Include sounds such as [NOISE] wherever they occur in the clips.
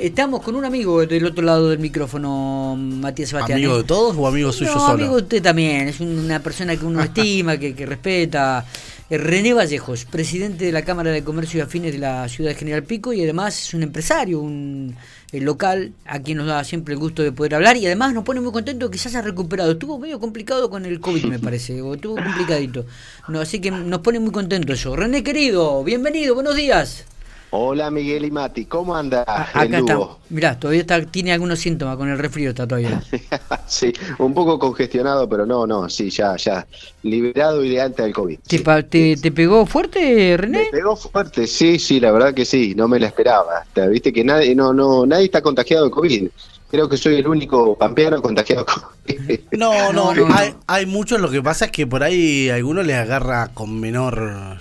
Estamos con un amigo del otro lado del micrófono, Matías Sebastián. ¿Amigo de todos o amigo suyo no, solo? amigo de usted también, es una persona que uno [LAUGHS] estima, que, que respeta. Eh, René Vallejos, presidente de la Cámara de Comercio y Afines de la ciudad de General Pico y además es un empresario, un eh, local a quien nos da siempre el gusto de poder hablar y además nos pone muy contento que ya se ha recuperado. Estuvo medio complicado con el COVID, me parece, o estuvo complicadito. No, así que nos pone muy contento eso. René querido, bienvenido, buenos días. Hola Miguel y Mati, ¿cómo anda A- el Acá está. Mirá, todavía está, tiene algunos síntomas con el resfrío, está todavía. [LAUGHS] sí, un poco congestionado, pero no, no, sí, ya, ya, liberado y de alta del COVID. ¿Te, sí. pa- te, te pegó fuerte, Me René? pegó fuerte, sí, sí, la verdad que sí, no me la esperaba. Hasta, Viste que nadie, no, no, nadie está contagiado de COVID. Creo que soy el único pampeano contagiado de COVID. No, no, No, no, hay, hay muchos, lo que pasa es que por ahí a algunos les agarra con menor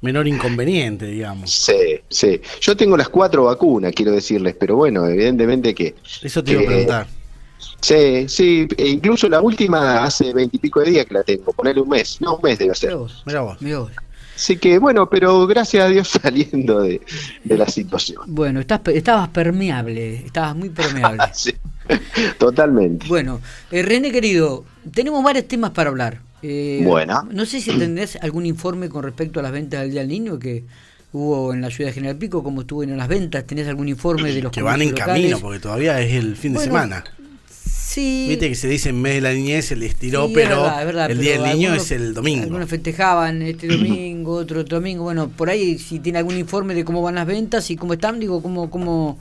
menor inconveniente, digamos. Sí, sí. Yo tengo las cuatro vacunas, quiero decirles, pero bueno, evidentemente que Eso te iba a preguntar. Sí, sí, e incluso la última hace veintipico de días que la tengo, ponerle un mes, no un mes debe ser. Mirá vos, Mirá vos. mirá vos. Así que bueno, pero gracias a Dios [LAUGHS] saliendo de, de la situación. Bueno, estás, estabas permeable, estabas muy permeable. [LAUGHS] Sí, totalmente. Bueno, eh, René querido, tenemos varios temas para hablar. Eh, Bueno. No sé si entendés algún informe con respecto a las ventas del Día del Niño que hubo en la ciudad de General Pico, cómo estuvo en las ventas, ¿tenés algún informe de los Que van en camino, porque todavía es el fin de Bueno, semana. Sí. Viste que se dice en mes de la niñez, se le estiró, Sí, es pero verdad, es verdad, el pero día del niño algunos- es el domingo. Algunos festejaban este domingo, otro otro domingo. Bueno, por ahí si tiene algún informe de cómo van las ventas y cómo están, digo, cómo, cómo,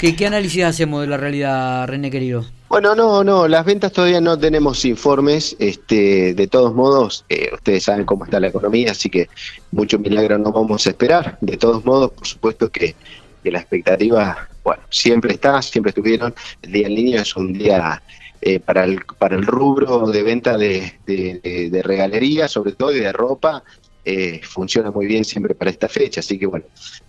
qué, análisis hacemos de la realidad, René querido. Bueno, no, no, las ventas todavía no tenemos informes. Este, de todos modos, eh, ustedes saben cómo está la economía, así que mucho milagro no vamos a esperar. De todos modos, por supuesto que, la expectativa, bueno, siempre está, siempre estuvieron. El Día del Niño es un día eh, para, el, para el rubro de venta de, de- de- de regalería, sobre todo y de ropa. Eh, funciona muy bien siempre para esta fecha, así que bueno,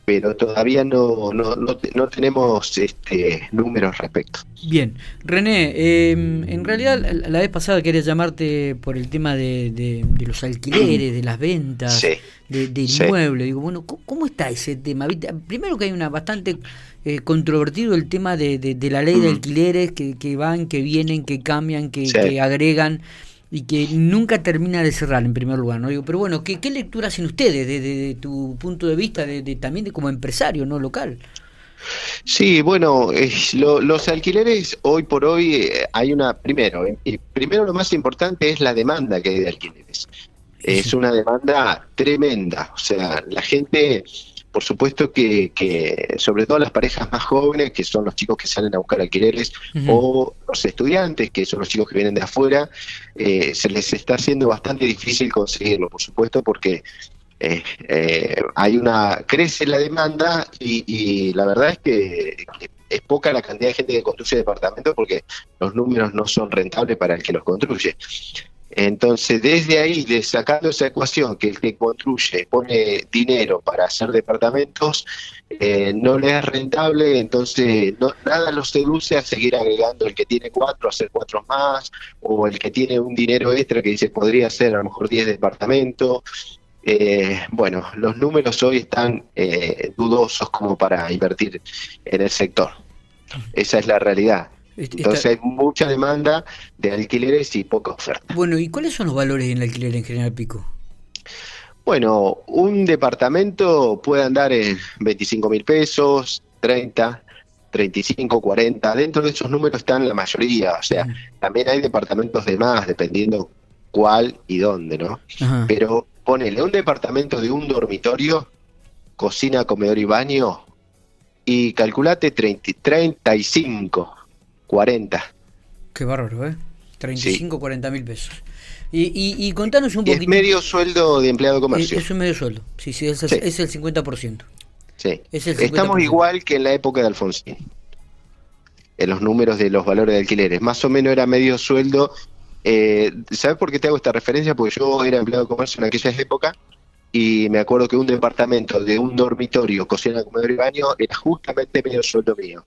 pero todavía no, no, no, no tenemos este, números respecto. Bien, René, eh, en realidad la, vez pasada quería llamarte por el tema de, de- de los alquileres, de las ventas, Sí. de, del Sí. inmueble. Digo, bueno, ¿cómo, cómo está ese tema? Primero que hay una bastante eh, controvertido el tema de, la ley de alquileres que, que van, que vienen, que cambian, que, Sí. que agregan y que nunca termina de cerrar en primer lugar, ¿no? Digo, pero bueno, ¿qué, qué lectura hacen ustedes desde tu punto de vista, de, de- también de como empresario, no local? Sí, bueno, eh, lo- los alquileres hoy por hoy eh, hay una, primero, eh, primero lo más importante es la demanda que hay de alquileres. Es una demanda tremenda, o sea, la gente, por supuesto que, que sobre todo las parejas más jóvenes, que son los chicos que salen a buscar alquileres, o los estudiantes, que son los chicos que vienen de afuera, eh, se les está haciendo bastante difícil conseguirlo, por supuesto, porque eh, eh, hay una crece la demanda y, y la verdad es que, que es poca la cantidad de gente que construye departamentos porque los números no son rentables para el que los construye. Entonces, desde ahí, de sacando esa ecuación, que el que construye pone dinero para hacer departamentos, eh, no le es rentable, entonces no, nada lo seduce a seguir agregando el que tiene cuatro, hacer cuatro más, o el que tiene un dinero extra que dice podría hacer a lo mejor 10 departamentos. Eh, bueno, los números hoy están eh, dudosos como para invertir en el sector. Esa es la realidad. Est- Entonces hay mucha demanda de alquileres y poca oferta. Bueno, ¿y cuáles son los valores en el alquiler en General Pico? Bueno, un departamento puede andar en 25 mil pesos, 30, 35, 40. Dentro de esos números están la mayoría. O sea, Ujú. también hay departamentos de más, dependiendo cuál y dónde, ¿no? Ajá. Pero ponele un departamento de un dormitorio, cocina, comedor y baño, y calculate 30, 35, 40. Qué bárbaro, ¿eh? 35, 40 mil pesos. Y, y, y contanos un Y es poquito. medio sueldo de empleado de comercio. Es un medio sueldo. Sí, sí, es el, Sí. es el 50%. Sí. Es el Estamos 50%. igual que en la época de Alfonsín. En los números de los valores de alquileres. Más o menos era medio sueldo. Eh, ¿Sabes por qué te hago esta referencia? Porque yo era empleado de comercio en aquella época y me acuerdo que un departamento de un dormitorio, cocina, comedor y baño era justamente medio sueldo mío.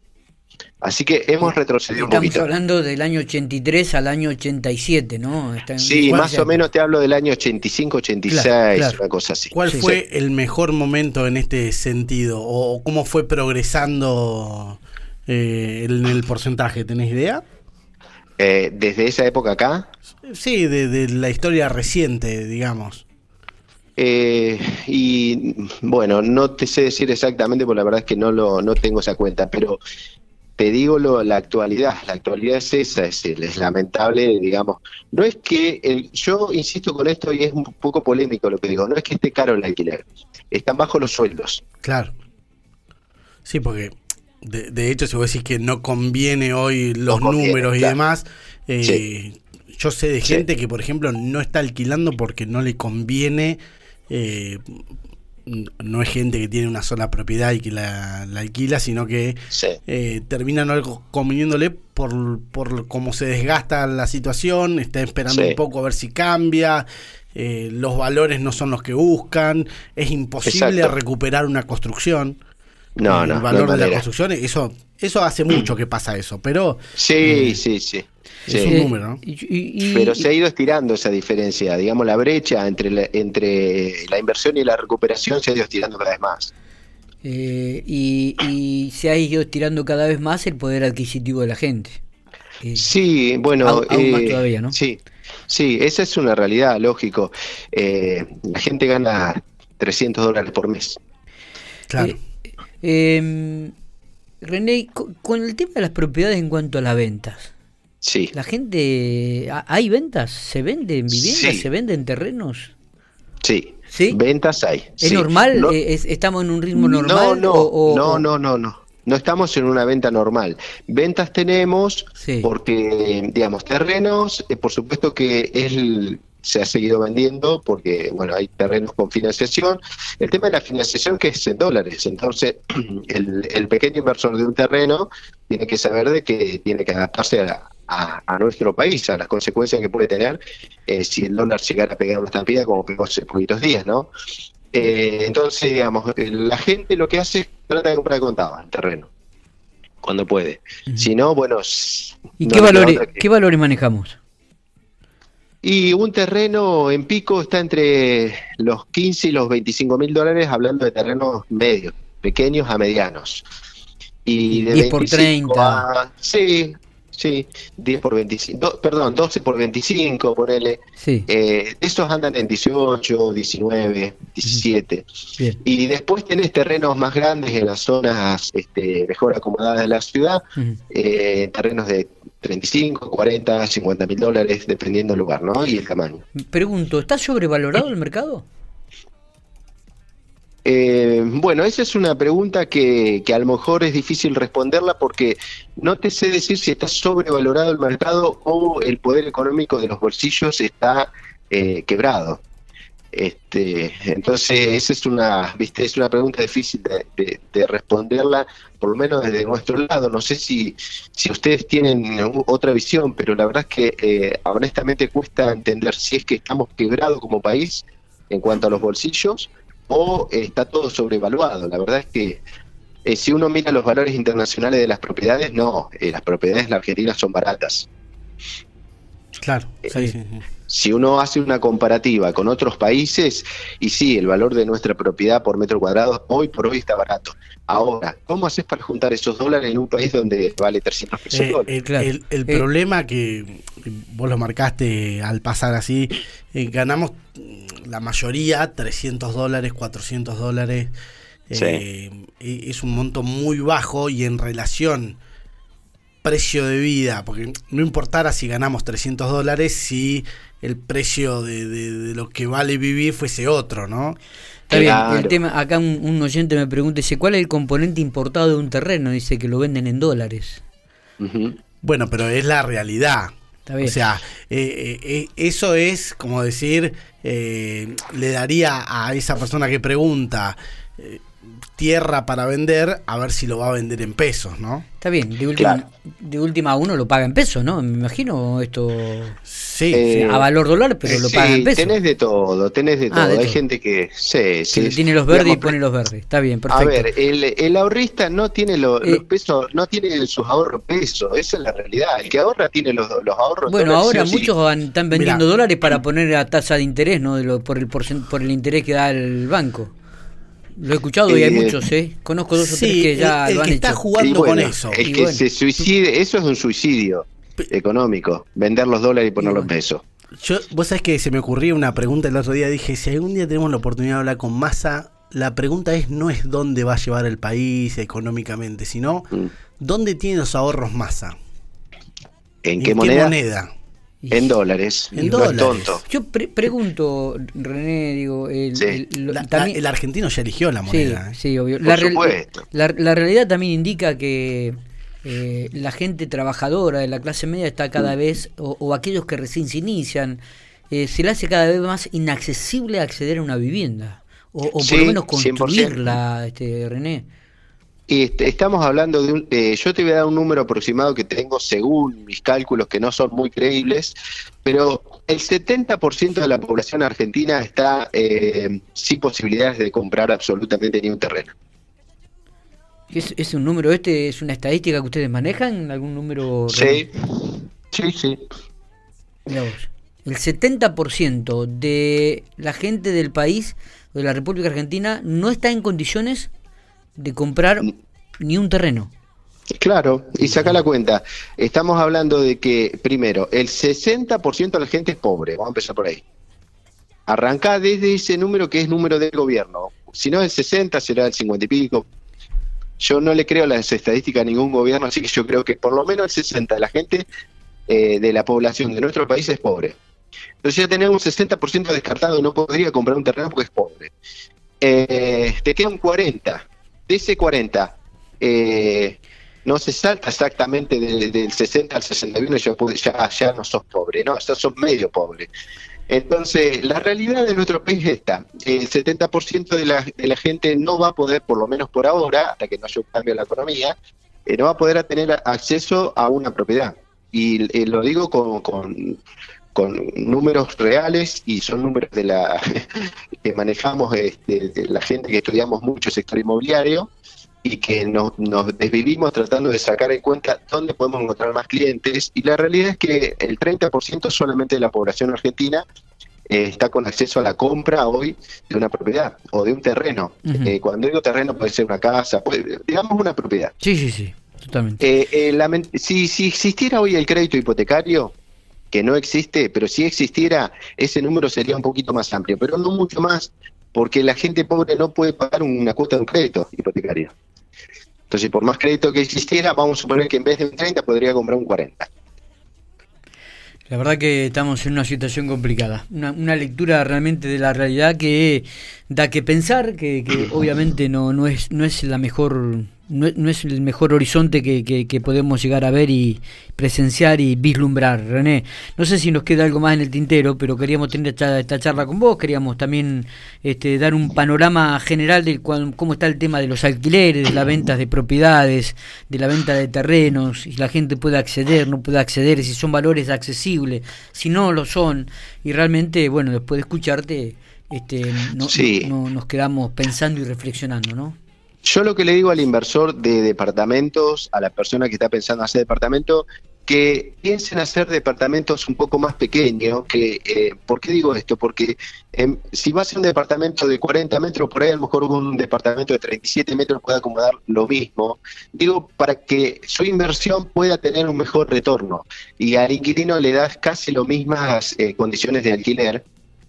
Así que hemos retrocedido un Estamos poquito. hablando del año 83 al año 87, ¿no? Está en- Sí, ¿cuál más sea? o menos te hablo del año 85, 86, Claro, claro. una cosa así. ¿Cuál Sí. fue el mejor momento en este sentido? ¿O cómo fue progresando eh, en el porcentaje? ¿Tenés idea? Eh, desde esa época acá. Sí, de, de la historia reciente, digamos. Eh, y bueno, no te sé decir exactamente, porque la verdad es que no lo no tengo esa cuenta, pero te digo lo, la actualidad. La actualidad es esa, es, es lamentable, digamos. No es que el, yo insisto con esto y es un poco polémico lo que digo. No es que esté caro el alquiler, están bajo los sueldos. Claro. Sí, porque de, de hecho, si vos decís que no conviene hoy los No conviene, números y claro. demás, eh, Sí. yo sé de Sí. gente que, por ejemplo, no está alquilando porque no le conviene. eh, no es gente que tiene una sola propiedad y que la, la alquila, sino que Sí. eh, termina no conveniéndole por, por cómo se desgasta la situación, está esperando Sí. un poco a ver si cambia, eh, los valores no son los que buscan, es imposible Exacto. recuperar una construcción. No, el no, no valor de la construcción, eso, eso hace mucho que pasa eso, pero Sí, sí, sí. Es un número, ¿no? y- y- y- Pero se ha ido estirando esa diferencia, digamos, la brecha entre la, entre la inversión y la recuperación se ha ido estirando cada vez más. eh, y, y se ha ido estirando cada vez más el poder adquisitivo de la gente. Eh, Sí, bueno, Aún- aún más eh, todavía, ¿no? Sí, sí, esa es una realidad, lógico. Eh, la gente gana 300 dólares por mes. Claro. Eh, eh, René, co- con el tema de las propiedades en cuanto a las ventas, Sí, ¿la gente... ha- ¿Hay ventas? ¿Se venden viviendas? Sí. ¿Se venden terrenos? sí. ¿Sí? Ventas hay. ¿Es sí. normal? No- Eh, es- ¿Estamos en un ritmo normal? No, no, o- o- no, no, no, no. No estamos en una venta normal. Ventas tenemos porque, digamos, terrenos, eh, por supuesto que el- se ha seguido vendiendo porque, bueno, hay terrenos con financiación. El tema de la financiación que es en dólares. Entonces, [CLEARS THROAT] el, el pequeño inversor de un terreno tiene que saber de que tiene que adaptarse a, a- a nuestro país, a las consecuencias que puede tener eh, si el dólar llegara a pegar una estampida como pegó hace poquitos días, ¿no? Eh, entonces, digamos, eh, la gente lo que hace es trata de comprar contado el terreno, cuando puede. Si no, bueno... ¿Y no qué, valores, que- qué valores manejamos? Y un terreno en pico está entre los 15 y los 25 mil dólares, hablando de terrenos medios, pequeños a medianos. Y de 10 por 25 30. a- sí, sí, 10 por 25, do- perdón, 12 por 25, ponele. Sí, Eh, esos andan en 18, 19, 17. bien. Y después tenés terrenos más grandes en las zonas este, mejor acomodadas de la ciudad, Ujú. eh, terrenos de 35, 40, 50 mil dólares, dependiendo del lugar ¿no? y el tamaño. Pregunto, ¿está sobrevalorado el mercado? Eh, bueno, esa es una pregunta que, que a lo mejor es difícil responderla porque no te sé decir si está sobrevalorado el mercado o el poder económico de los bolsillos está eh, quebrado. Este, entonces, esa es una, viste, es una pregunta difícil de, de- de responderla, por lo menos desde nuestro lado. No sé si, si ustedes tienen otra visión, pero la verdad es que eh, honestamente cuesta entender si es que estamos quebrados como país en cuanto a los bolsillos o está todo sobrevaluado. La verdad es que eh, si uno mira los valores internacionales de las propiedades, no, eh, las propiedades en la Argentina son baratas. Claro. Eh, sí, sí, sí. Si uno hace una comparativa con otros países, y sí, el valor de nuestra propiedad por metro cuadrado hoy por hoy está barato. Ahora, ¿cómo haces para juntar esos dólares en un país donde vale 300 pesos? Eh, el el Claro. el- el Eh, problema que vos lo marcaste al pasar así, eh, ganamos la mayoría 300 dólares, 400 dólares. eh, es un monto muy bajo y en relación precio de vida, porque no importara si ganamos 300 dólares si el precio de, de- de lo que vale vivir fuese otro, ¿no? Está bien, Claro. el tema, acá un, un oyente me pregunta, dice, ¿cuál es el componente importado de un terreno? Dice que lo venden en dólares. Bueno, pero es la realidad. Está bien. O sea, eh, eh, eh, eso es como decir, eh, le daría a esa persona que pregunta eh, tierra para vender, a ver si lo va a vender en pesos, ¿no? Está bien, de última, Claro. de última uno lo paga en pesos, ¿no? Me imagino esto Sí, Eh, a valor dólar, pero lo Sí, paga en pesos. tenés de todo, tenés de todo. Ah, de Hay todo. gente que, sí, sí. Que tiene los verdes y pone los verdes. Está bien, A perfecto. ver, el, el ahorrista no tiene lo- Eh. los pesos, no tiene sus ahorros pesos, esa es la realidad. El que ahorra tiene los, los ahorros. Bueno, dólares, ahora sí o sí. muchos van- están vendiendo Mirá. dólares para poner a tasa de interés, ¿no? De lo, por, el porcent- por el interés que da el banco. Lo he escuchado y hay muchos, ¿eh? Conozco dos o tres que ya el, lo que está hecho. jugando con eso. El que se suicide, eso es un suicidio económico, vender los dólares y ponerlos en pesos. Yo, vos sabés que se me ocurría una pregunta el otro día, dije, si algún día tenemos la oportunidad de hablar con Massa, la pregunta es no es dónde va a llevar el país económicamente, sino Mm. dónde tiene los ahorros Massa. ¿En qué moneda? Y- En dólares. En no dólares. es tonto. Yo pre- pregunto, René, digo, el, Sí. el- lo- La- también- la- el argentino ya eligió la sí, moneda. ¿eh? sí, obvio. Por La, real- supuesto. la, la realidad también indica que eh, la gente trabajadora de la clase media está Mm. cada vez, o, o aquellos que recién se inician, eh, se le hace cada vez más inaccesible acceder a una vivienda. O, o por Sí, lo menos 100%. construirla, este, René. Y este, estamos hablando de un. eh, yo te voy a dar un número aproximado que tengo según mis cálculos, que no son muy creíbles, pero el 70% de la población argentina está eh, sin posibilidades de comprar absolutamente ni un terreno. ¿Es, ¿Es un número este? ¿Es una estadística que ustedes manejan? ¿Algún número? Sí, sí, sí. Vos. El 70% de la gente del país, de la República Argentina, no está en condiciones de comprar ni un terreno. Claro, y saca la cuenta. Estamos hablando de que, primero, el 60% de la gente es pobre. Vamos a empezar por ahí. Arranca desde ese número que es número del gobierno. Si no el 60, será el 50 y pico. Yo no le creo las estadísticas a ningún gobierno, así que yo creo que por lo menos el 60 de la gente eh, de la población de nuestro país es pobre. Entonces ya tenemos un 60% descartado, no podría comprar un terreno porque es pobre. Eh, te queda un 40. Ese 40, eh, no se salta exactamente de- del 60 al 61 y ya, ya, ya no sos pobre, no, ya sos medio pobre. Entonces, la realidad de nuestro país es esta. El 70% de la, de la gente no va a poder, por lo menos por ahora, hasta que no haya un cambio en la economía, eh, no va a poder tener acceso a una propiedad. Y eh, lo digo con, con números reales y son números de la [LAUGHS] que manejamos este, de la gente que estudiamos mucho el sector inmobiliario y que nos, nos desvivimos tratando de sacar en cuenta dónde podemos encontrar más clientes. Y la realidad es que el 30% solamente de la población argentina eh, está con acceso a la compra hoy de una propiedad o de un terreno. Eh, cuando digo terreno puede ser una casa, puede- digamos una propiedad. Sí, sí, sí, totalmente. Eh, si, si existiera hoy el crédito hipotecario, que no existe, pero si existiera, ese número sería un poquito más amplio, pero no mucho más, porque la gente pobre no puede pagar una cuota de un crédito hipotecario. Entonces, por más crédito que existiera, vamos a suponer que en vez de un 30 podría comprar un 40. La verdad que estamos en una situación complicada, una, una lectura realmente de la realidad que da que pensar, que, que [CLEARS THROAT] obviamente no, no es no es la mejor no, es- no es el mejor horizonte que, que- que podemos llegar a ver y presenciar y vislumbrar. René, no sé si nos queda algo más en el tintero, pero queríamos tener esta, esta charla con vos, queríamos también este, dar un panorama general de cuán- cómo está el tema de los alquileres, de las ventas de propiedades, de la venta de terrenos, si la gente puede acceder, no puede acceder, si son valores accesibles, si no lo son, y realmente, bueno, después de escucharte, este, no, Sí. no- nos quedamos pensando y reflexionando, ¿no? Yo lo que le digo al inversor de departamentos, a la persona que está pensando hacer departamento, que piensen hacer departamentos un poco más pequeños. Que, eh, ¿Por qué digo esto? Porque em, si va a un departamento de 40 metros, por ahí a lo mejor un departamento de 37 metros puede acomodar lo mismo. Digo, para que su inversión pueda tener un mejor retorno. Y al inquilino le das casi las mismas eh, condiciones de alquiler.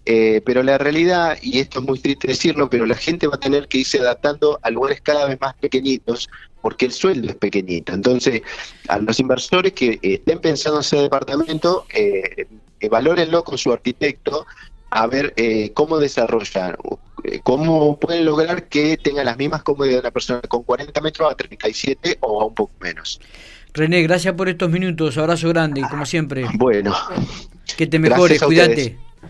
Eh, pero la realidad, y esto es muy triste decirlo, pero la gente va a tener que irse adaptando a lugares cada vez más pequeñitos porque el sueldo es pequeñito. Entonces, a los inversores que eh, estén pensando en hacer departamento, eh, eh, valórenlo con su arquitecto a ver eh, cómo desarrollan, eh, cómo pueden lograr que tenga las mismas comodidades de una persona con 40 metros a 37 o a un poco menos. René, gracias por estos minutos, abrazo grande, como siempre. Bueno, Que te mejores, cuídate.